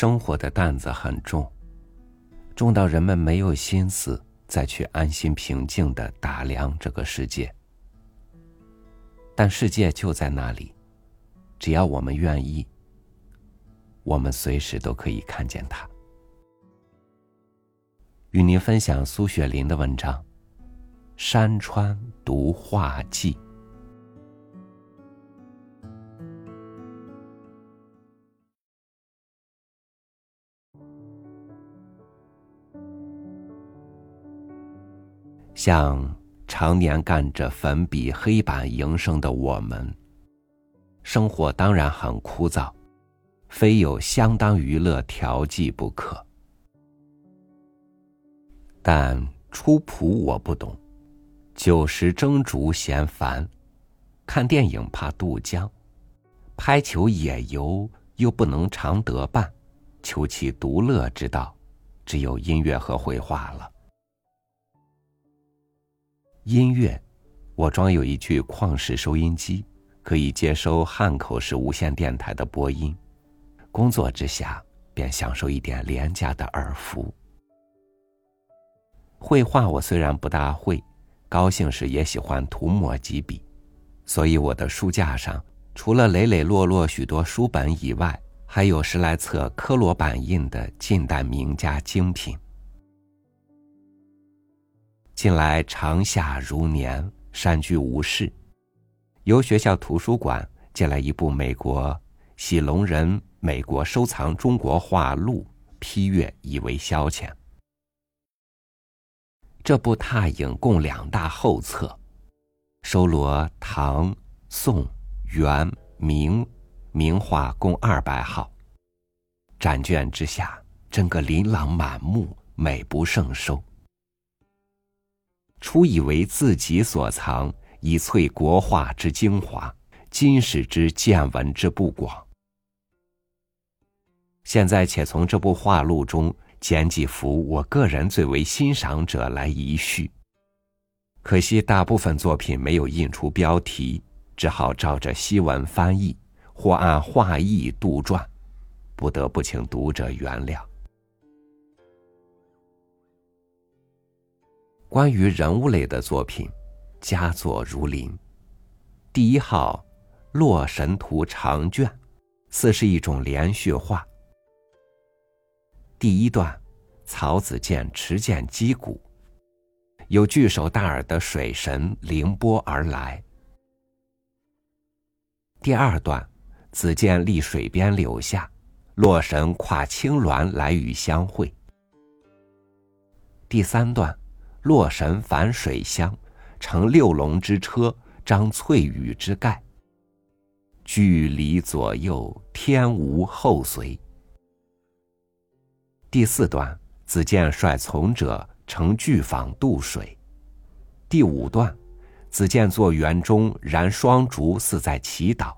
生活的担子很重，重到人们没有心思再去安心平静的打量这个世界。但世界就在那里，只要我们愿意，我们随时都可以看见它。与您分享苏雪林的文章《山川读画记》。像常年干着粉笔黑板营生的我们，生活当然很枯燥，非有相当娱乐调剂不可。但初谱我不懂，酒食蒸煮嫌烦，看电影怕渡江，拍球野游又不能常得伴，求其独乐之道，只有音乐和绘画了。音乐，我装有一具旷式收音机，可以接收汉口市无线电台的播音。工作之下，便享受一点廉价的耳福。绘画我虽然不大会，高兴时也喜欢涂抹几笔，所以我的书架上除了磊磊落落许多书本以外，还有十来册科罗版印的近代名家精品。近来长夏如年，山居无事，由学校图书馆借来一部美国喜隆人美国收藏中国画录批阅，以为消遣。这部拓影共两大后册，收罗唐、宋、元、明名画共二百号。展卷之下，真个琳琅满目，美不胜收。初以为自己所藏，以萃国画之精华，今始之见闻之不广。现在且从这部画录中捡几幅我个人最为欣赏者来一叙。可惜大部分作品没有印出标题，只好照着西文翻译，或按画意杜撰，不得不请读者原谅。关于人物类的作品，佳作如林。第一号《洛神图》长卷，似是一种连续画。第一段，曹子建持剑击鼓，有巨手大耳的水神凌波而来。第二段，子建立水边柳下，洛神跨青鸾来与相会。第三段。洛神返水乡，乘六龙之车，张翠羽之盖。距离左右，天无后随。第四段，子建率从者乘巨舫渡水。第五段，子建坐园中，燃双烛，似在祈祷。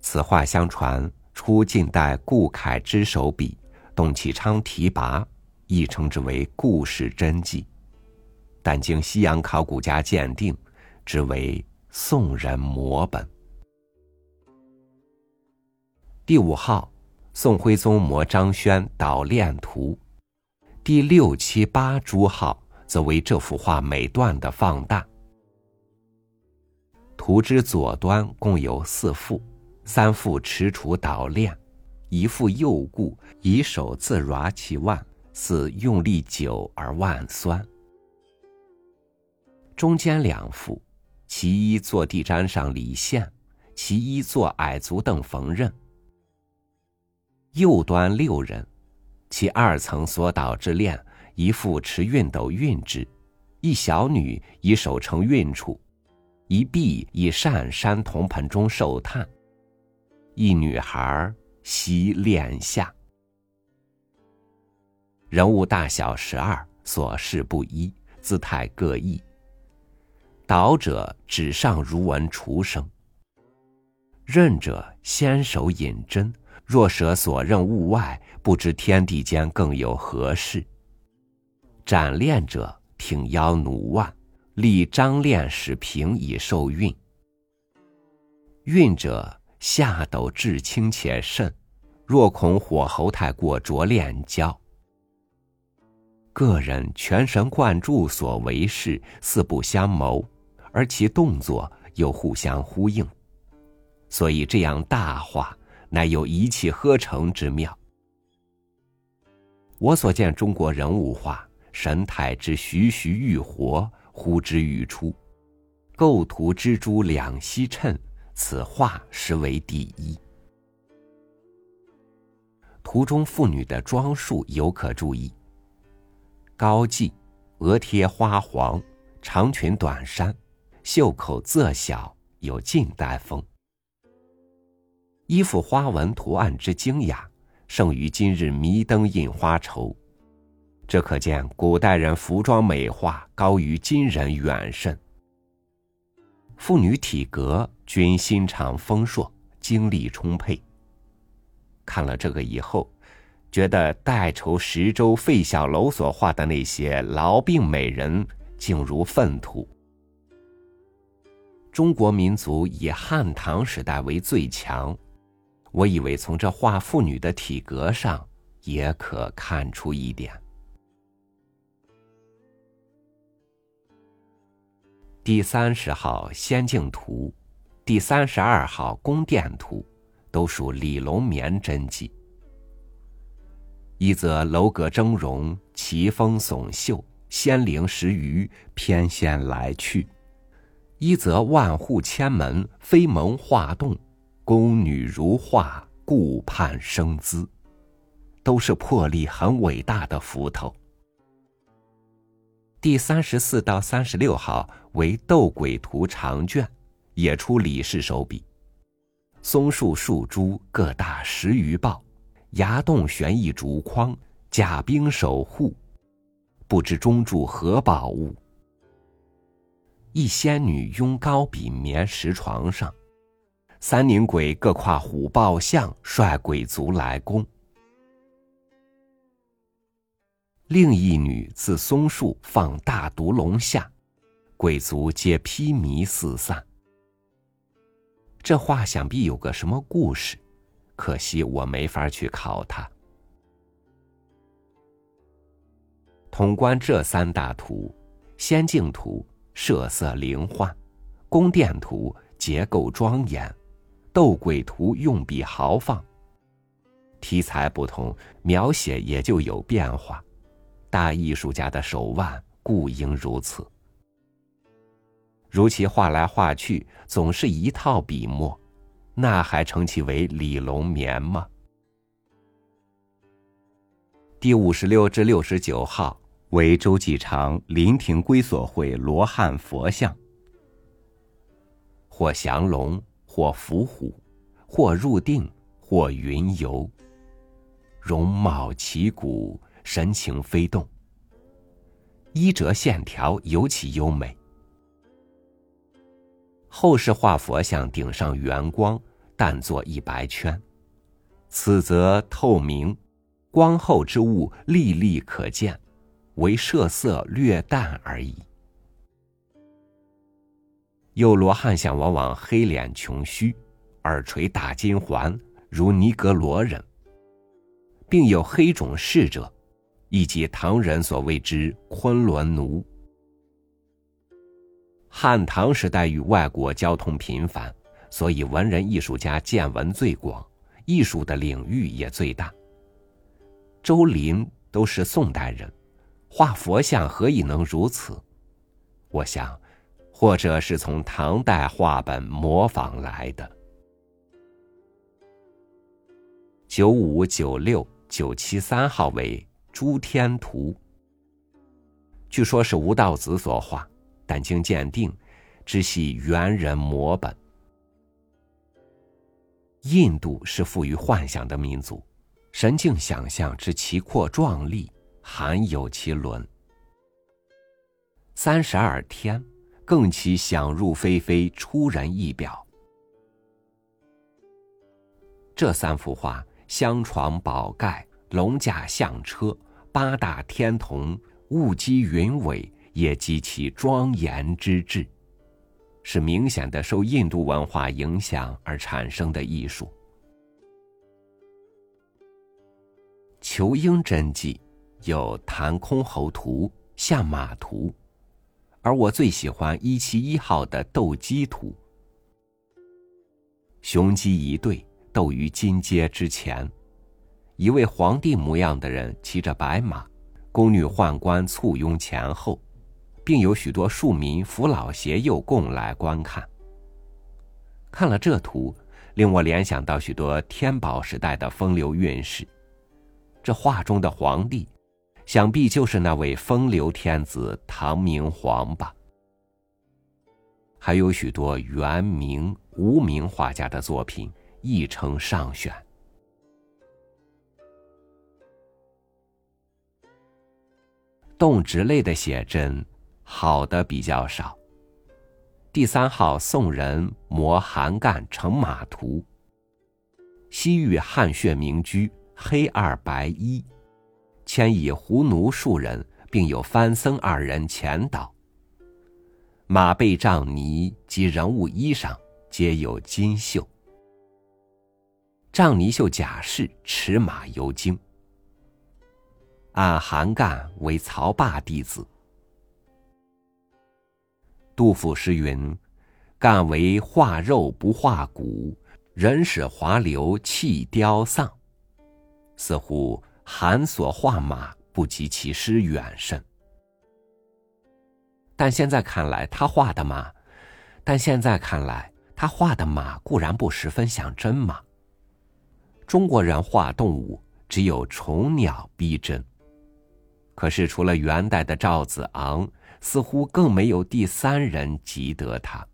此画相传出晋代顾恺之手笔，董其昌提拔。亦称之为故事真迹，但经西洋考古家鉴定，之为宋人摹本。第五号，宋徽宗摹张轩捣练图，第六七八诸号则为这幅画每段的放大。图之左端共有四幅，三幅持杵捣练，一幅右顾以手自揉其腕。似用力久而腕酸。中间两幅，其一坐地毡上理线，其一坐矮足凳缝纫。右端六人，其二层所导之链，一副持熨斗熨之，一小女以手撑熨处，一婢以扇扇铜盆中受炭，一女孩吸链下。人物大小十二，所事不一，姿态各异。导者纸上如闻厨声。任者先手引针，若舍所任物外，不知天地间更有何事。展链者挺腰奴腕，立张链使平以受孕。运者下斗至轻且甚，若恐火候太过拙练焦。个人全神贯注所为事，四不相谋，而其动作又互相呼应，所以这样大画，乃有一气呵成之妙。我所见中国人物画，神态之栩栩欲活，呼之欲出，构图之珠两栖衬，此画实为第一。图中妇女的装束尤可注意：高髻，额贴花黄，长裙短衫，袖口仄小，有近代风。衣服花纹图案之精雅。胜于今日迷灯印花绸，这可见古代人服装美化高于今人远甚。妇女体格均心肠丰硕，精力充沛。看了这个以后，觉得代筹十州费小楼所画的那些痨病美人，竟如粪土。中国民族以汉唐时代为最强。我以为从这画妇女的体格上也可看出一点。第三十号《仙境图》，第三十二号《宫殿图》，都属李龙眠真迹。一则楼阁峥嵘，奇峰耸秀，仙灵十余，翩跹来去；一则万户千门，飞蒙画栋。宫女如画，顾盼生姿，都是魄力很伟大的斧头。第三十四到三十六号为斗鬼图长卷，也出李氏手笔。松树树株各大十余抱，崖洞悬一竹筐，甲兵守护，不知中住何宝物。一仙女拥高笔眠石床上。三宁鬼各跨虎豹象，率鬼卒来攻。另一女自松树放大毒龙下，鬼卒皆披靡四散。这画想必有个什么故事，可惜我没法去考它。统观这三大图：仙境图设色灵幻，宫殿图结构庄严。斗鬼图用笔豪放，题材不同，描写也就有变化。大艺术家的手腕故应如此。如其画来画去总是一套笔墨，那还称其为李龙眠吗？第五十六至六十九号为周继长临亭归所绘罗汉佛像，或降龙。或伏虎，或入定，或云游。容貌奇古，神情飞动。衣褶线条尤其优美。后世画佛像顶上圆光，淡作一白圈，此则透明，光后之物历历可见，为设色略淡而已。有罗汉像往往黑脸穷须，耳垂大金环，如尼格罗人，并有黑种侍者，以及唐人所谓之昆仑奴。汉唐时代与外国交通频繁，所以文人艺术家见闻最广，艺术的领域也最大。周林都是宋代人，画佛像何以能如此？我想。或者是从唐代画本模仿来的。九五九六九七三号为《诸天图》，据说是吴道子所画，但经鉴定，知系猿人摹本。印度是富于幻想的民族，神境想象之奇阔壮丽，罕有其伦。三十二天。更其想入非非，出人意表。这三幅画，香床宝盖、龙驾象车、八大天童、雾积云尾，也极其庄严之至。是明显的受印度文化影响而产生的艺术。仇英真迹有弹箜篌图、下马图，而我最喜欢一七一号的斗鸡图。雄鸡一对，斗于金阶之前，一位皇帝模样的人骑着白马，宫女宦官簇拥前后，并有许多庶民扶老携幼共来观看。看了这图，令我联想到许多天宝时代的风流韵事。这画中的皇帝，想必就是那位风流天子唐明皇吧。还有许多元、明、无名画家的作品亦称上选。动植类的写真，好的比较少。第三号宋人摹韩干乘马图，西域汗血名居。黑二白一，牵以胡奴数人，并有番僧二人前导。马背杖泥及人物衣裳皆有金绣。杖泥绣甲士持马游京。按韩干为曹霸弟子。杜甫诗云：“干为画肉不画骨，人使华流气凋丧。”似乎韩所画马不及其诗远甚，但现在看来，他画的马，但现在看来，他画的马固然不十分像真马。中国人画动物只有虫鸟逼真，可是除了元代的赵子昂，似乎更没有第三人及得他。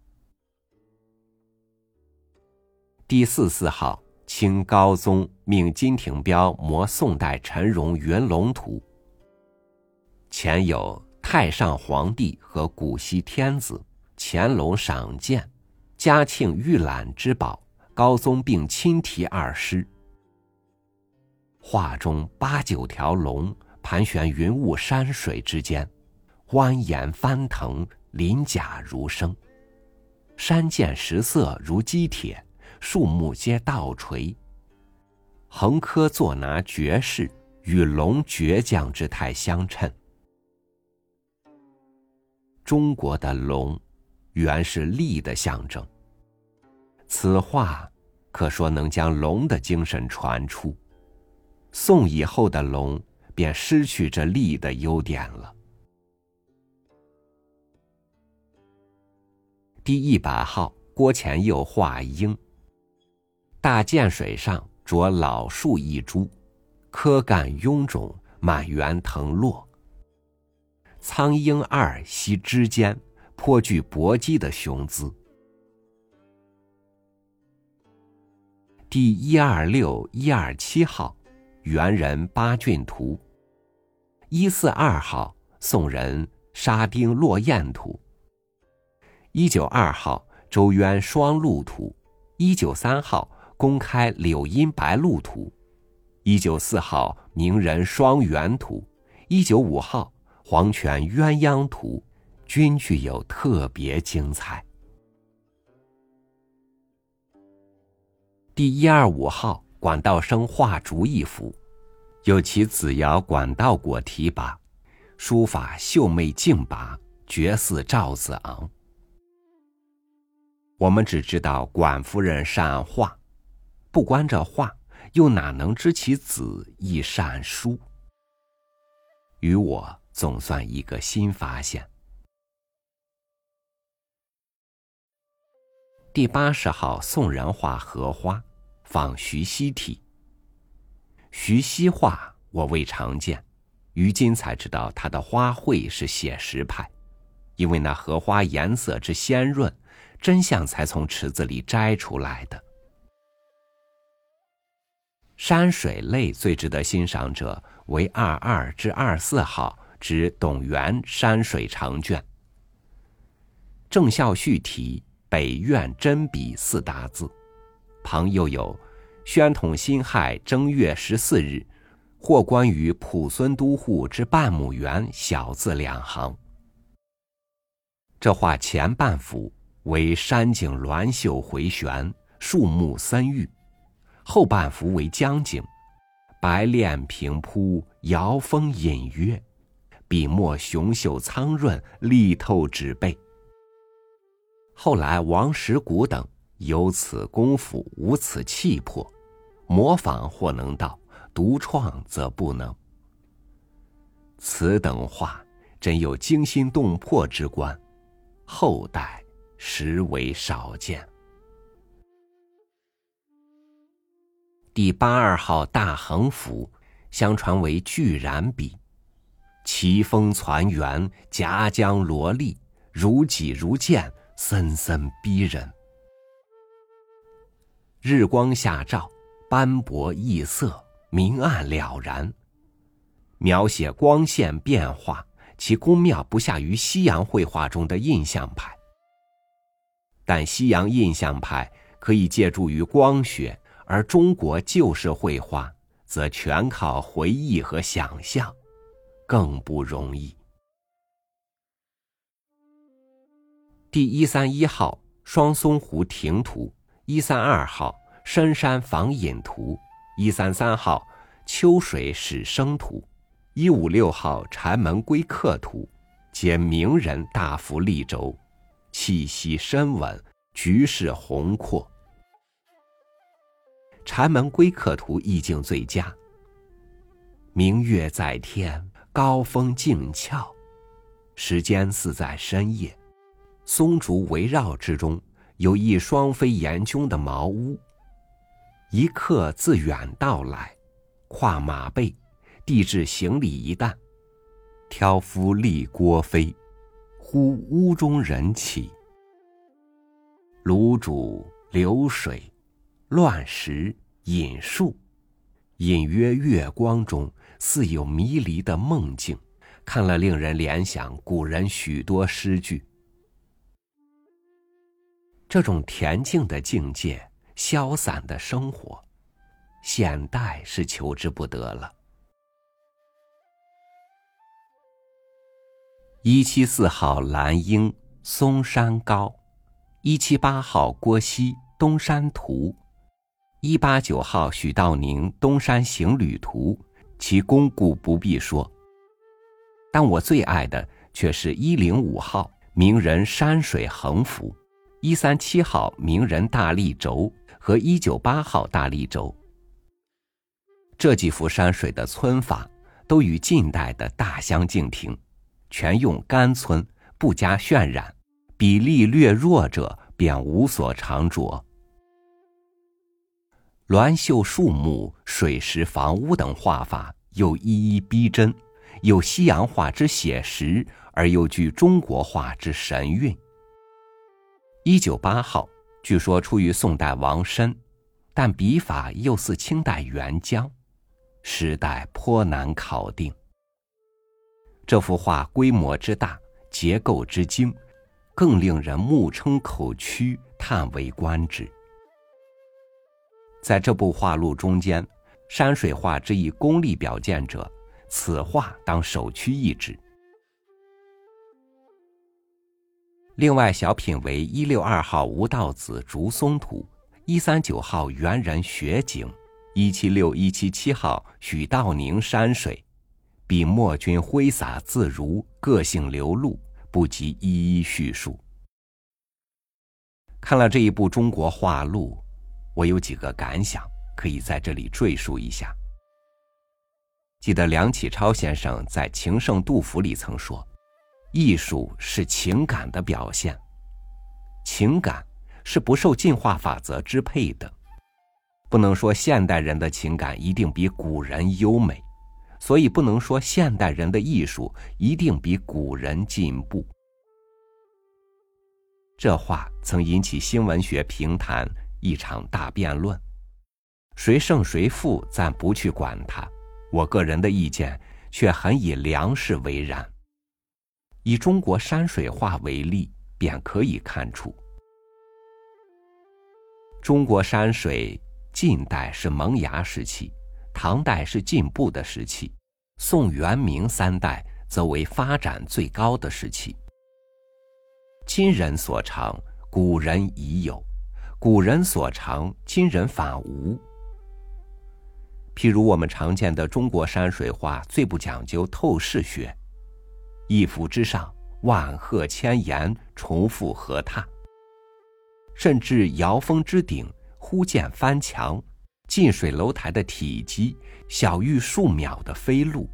第四四号。清高宗命金廷彪摹宋代陈荣云龙图，前有太上皇帝和古稀天子、乾隆赏鉴、嘉庆御览之宝，高宗并亲题二诗。画中八九条龙盘旋云雾山水之间，蜿蜒翻腾，鳞甲如生，山涧石色如积铁。树木皆倒垂，横柯坐拿绝世，与龙倔强之态相称。中国的龙，原是力的象征。此画可说能将龙的精神传出。宋以后的龙，便失去这力的优点了。第一百号，郭前佑画鹰。大涧水上着老树一株，柯干臃肿，满园藤落。苍鹰二栖枝间，颇具搏击的雄姿。第一二六一二七号，元人八骏图。一四二号，宋人沙丁落雁图。一九二号，周渊双鹿图。一九三号。公开柳荫白鹭图，一九四号名人双圆图，一九五号黄泉鸳鸯图，均具有特别精彩。第一二五号管道生画竹一幅，有其子尧管道果题跋，书法秀媚劲拔，绝似赵子昂。我们只知道管夫人善画。不观这画，又哪能知其子亦善书？与我总算一个新发现。第八十号宋人画荷花，仿徐熙体。徐熙画我未常见，于今才知道他的花卉是写实派，因为那荷花颜色之鲜润，真相才从池子里摘出来的。山水类最值得欣赏者为二二至二四号之董源山水长卷。郑孝胥题“北苑真笔”四大字，旁又有“宣统辛亥正月十四日，或关于濮孙都护之半亩园”小字两行。这画前半幅为山景峦秀回旋，树木森郁；后半幅为江景，白练平铺，瑶峰隐约，笔墨雄秀苍润，力透纸背。后来王石谷等有此功夫，无此气魄，模仿或能到，独创则不能。此等画真有惊心动魄之观，后代实为少见。第八二号大横幅，相传为巨然笔，奇峰攒圆，夹江罗丽，如戟如剑，森森逼人。日光下照，斑驳异色，明暗了然。描写光线变化，其工妙不下于西洋绘画中的印象派。但西洋印象派可以借助于光学，而中国旧式绘画则全靠回忆和想象，更不容易。第一三一号双松湖亭图，一三二号深山访隐图，一三三号秋水始生图。一五六号禅门归客图，皆名人大幅立轴，气息深稳，局势宏阔。禅门归客图意境最佳。明月在天，高峰静峭，时间似在深夜。松竹围绕之中，有一双飞檐镌的茅屋。一客自远道来，跨马背。递至行李一担，挑夫立锅飞，呼屋中人起。炉煮流水，乱石引树，隐约月光中，似有迷离的梦境，看了令人联想古人许多诗句。这种恬静的境界，消散的生活，现代是求之不得了。一七四号蓝英嵩山高，一七八号郭熙东山图，一八九号许道宁东山行旅图，其功故不必说。但我最爱的却是一零五号名人山水横幅，一三七号名人大立轴和一九八号大立轴。这几幅山水的皴法都与近代的大相径庭。全用干皴，不加渲染，比例略弱者便无所长着。栾绣树木、水石房屋等画法又一一逼真，有西洋画之写实，而又具中国画之神韵。一九八号，据说出于宋代王申，但笔法又似清代元江，时代颇难考定。这幅画规模之大，结构之精，更令人目撑口屈，叹为观止。在这部画录中间，山水画之以功力表见者，此画当首屈一指。另外小品为一六二号吴道子竹松图，一三九号猿人雪景，一七六一七七号许道宁山水。笔墨均挥洒自如，个性流露，不及一一叙述。看了这一部中国画录，我有几个感想，可以在这里赘述一下。记得梁启超先生在《情圣杜甫》里曾说：“艺术是情感的表现，情感是不受进化法则支配的，不能说现代人的情感一定比古人优美。”所以不能说现代人的艺术一定比古人进步。这话曾引起新闻学评坛一场大辩论，谁胜谁负暂不去管它，我个人的意见却很以粮食为然。以中国山水画为例，便可以看出，中国山水近代是萌芽时期。唐代是进步的时期，宋元明三代则为发展最高的时期。今人所长，古人已有，古人所长，今人反无。譬如我们常见的中国山水画，最不讲究透视学，一幅之上万壑千岩，重复河榻；甚至瑶峰之顶忽见翻墙，近水楼台的体积小于数秒的飞路。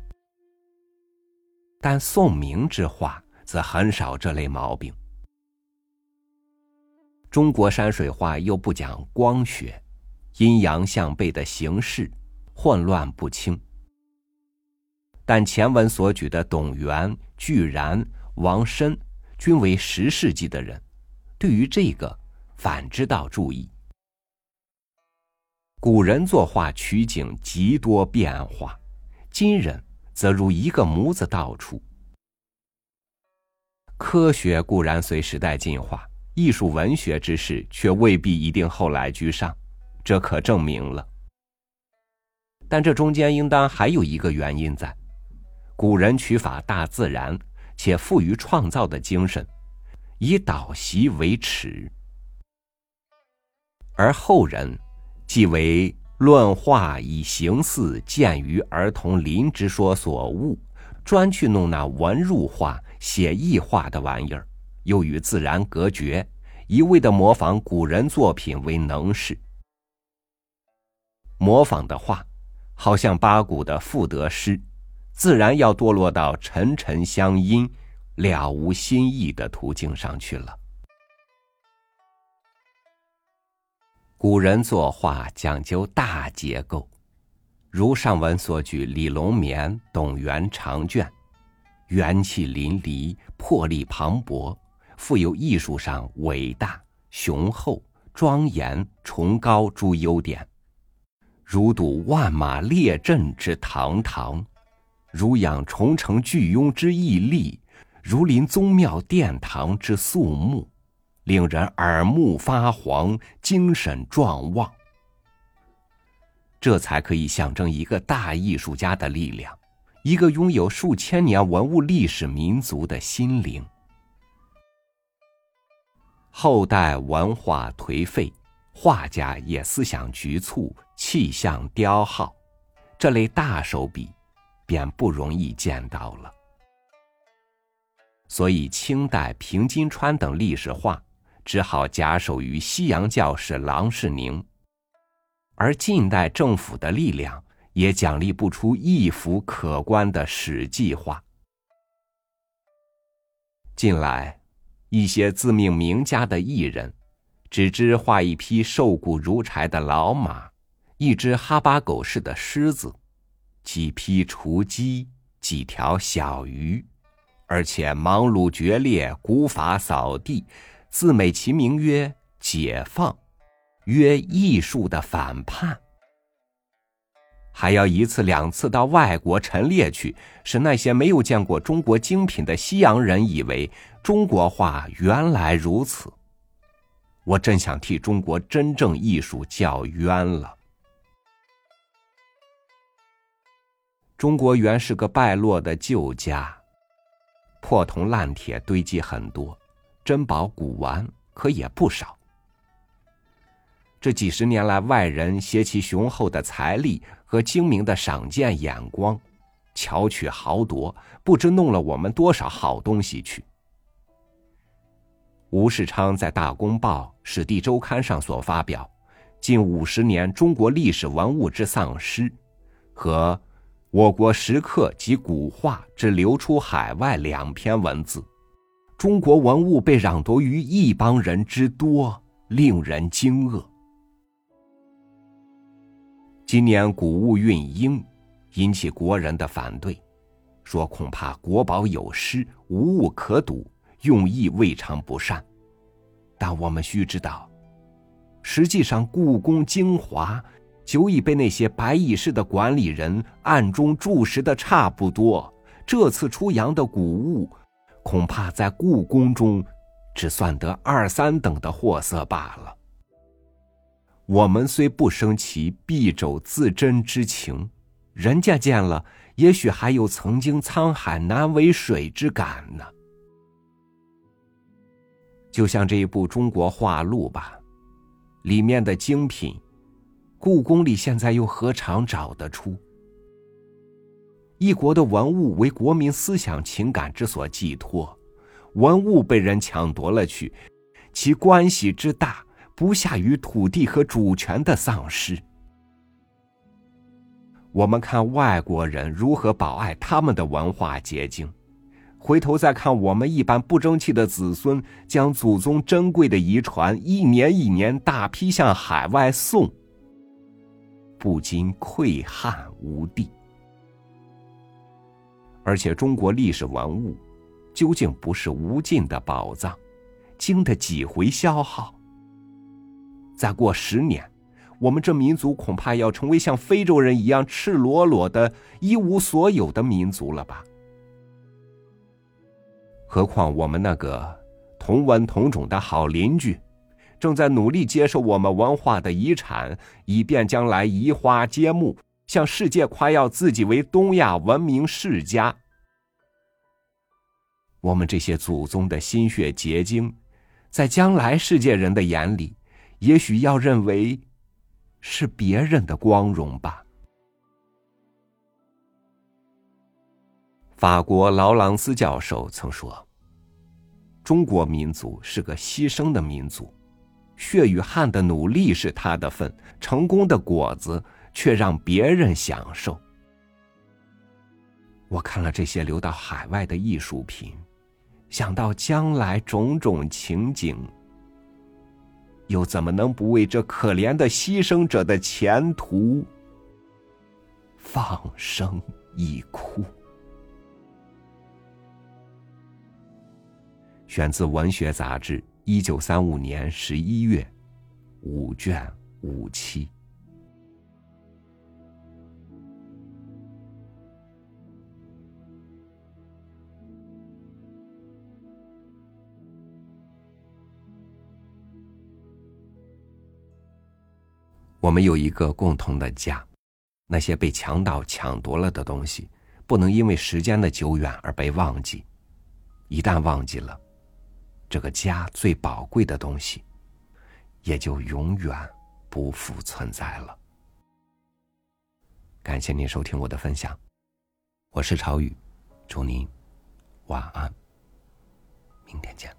但宋明之画则很少这类毛病。中国山水画又不讲光学，阴阳相背的形式。混乱不清，但前文所举的董源、巨然、王申，均为十世纪的人，对于这个反之道注意。古人作画取景极多变化，今人则如一个模子到处。科学固然随时代进化，艺术文学之事却未必一定后来居上，这可证明了。但这中间应当还有一个原因在：古人取法大自然，且富于创造的精神，以导习为耻；而后人即为论画以形似见于儿童林之说所误，专去弄那文入画、写意画的玩意儿，又与自然隔绝，一味的模仿古人作品为能事，模仿的画。好像八股的赋得诗，自然要堕落到沉沉相因、了无新意的途径上去了。古人作画讲究大结构，如上文所举李龙眠、董源长卷，元气淋漓，魄力磅礴，富有艺术上伟大、雄厚、庄严、崇高诸优点。如睹万马列阵之堂堂，如仰重城巨庸之屹立，如临宗庙殿堂之肃穆，令人耳目发黄，精神壮旺。这才可以象征一个大艺术家的力量，一个拥有数千年文物历史民族的心灵。后代文化颓废。画家也思想局促，气象雕耗，这类大手笔便不容易见到了。所以，清代平津川等历史画只好假手于西洋教士郎世宁，而近代政府的力量也奖励不出一幅可观的史记画。近来，一些自命名家的艺人。只知画一匹瘦骨如柴的老马，一只哈巴狗似的狮子，几匹雏鸡，几条小鱼，而且忙碌决裂，古法扫地，自美其名曰解放，曰艺术的反叛，还要一次两次到外国陈列去，使那些没有见过中国精品的西洋人以为中国画原来如此。我真想替中国真正艺术叫冤了。中国原是个败落的旧家，破铜烂铁堆积很多，珍宝古玩可也不少。这几十年来，外人携其雄厚的财力和精明的赏鉴眼光，巧取豪夺，不知弄了我们多少好东西去。吴世昌在《大公报》《史地周刊》上所发表《近五十年中国历史文物之丧失》和《我国石刻及古画之流出海外》两篇文字，中国文物被攘夺于一帮人之多，令人惊愕。今年古物运英，引起国人的反对，说恐怕国宝有失，无物可睹。用意未尝不善，但我们须知道，实际上故宫精华久已被那些白衣式的管理人暗中注视的差不多。这次出洋的古物，恐怕在故宫中只算得二三等的货色罢了。我们虽不生其敝帚自珍之情，人家见了，也许还有曾经沧海难为水之感呢。就像这一部《中国画录》吧，里面的精品，故宫里现在又何尝找得出？一国的文物为国民思想情感之所寄托，文物被人抢夺了去，其关系之大，不下于土地和主权的丧失。我们看外国人如何保爱他们的文化结晶，回头再看我们一般不争气的子孙将祖宗珍贵的遗传一年一年大批向海外送，不禁愧憾无地。而且中国历史文物，究竟不是无尽的宝藏，经得几回消耗？再过十年。我们这民族恐怕要成为像非洲人一样赤裸裸的一无所有的民族了吧？何况我们那个同文同种的好邻居，正在努力接受我们文化的遗产，以便将来移花接木，向世界夸耀自己为东亚文明世家。我们这些祖宗的心血结晶，在将来世界人的眼里，也许要认为。是别人的光荣吧。法国劳朗斯教授曾说：“中国民族是个牺牲的民族，血与汗的努力是他的份，成功的果子却让别人享受。”我看了这些流到海外的艺术品，想到将来种种情景。又怎么能不为这可怜的牺牲者的前途放声一哭？选自《文学杂志》，一九三五年十一月，五卷五期。我们有一个共同的家，那些被强盗抢夺了的东西，不能因为时间的久远而被忘记。一旦忘记了，这个家最宝贵的东西，也就永远不复存在了。感谢您收听我的分享，我是朝雨，祝您晚安，明天见。